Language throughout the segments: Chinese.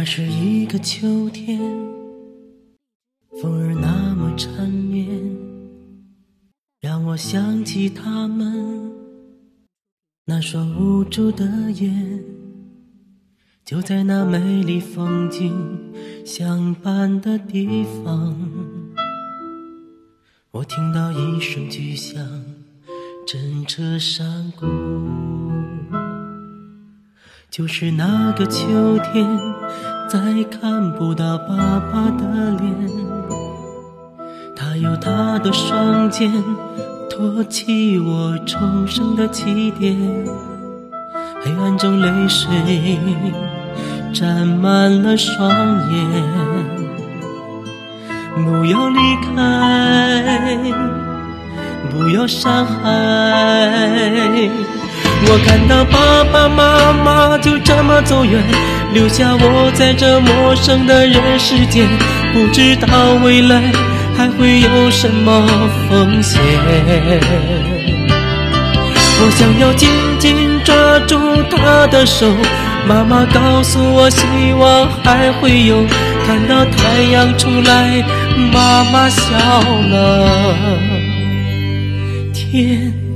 那是一个秋天，风儿那么缠绵，让我想起他们那双无助的眼。就在那美丽风景相伴的地方，我听到一声巨响，震彻山谷。就是那个秋天，再看不到爸爸的脸。他有他的双肩，托起我重生的起点。黑暗中，泪水沾满了双眼。不要离开，不要伤害。我看到爸爸妈妈就这么走远，留下我在这陌生的人世间，不知道未来还会有什么风险。我想要紧紧抓住他的手，妈妈告诉我，希望还会有，看到太阳出来，妈妈笑了，天。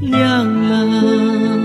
亮了。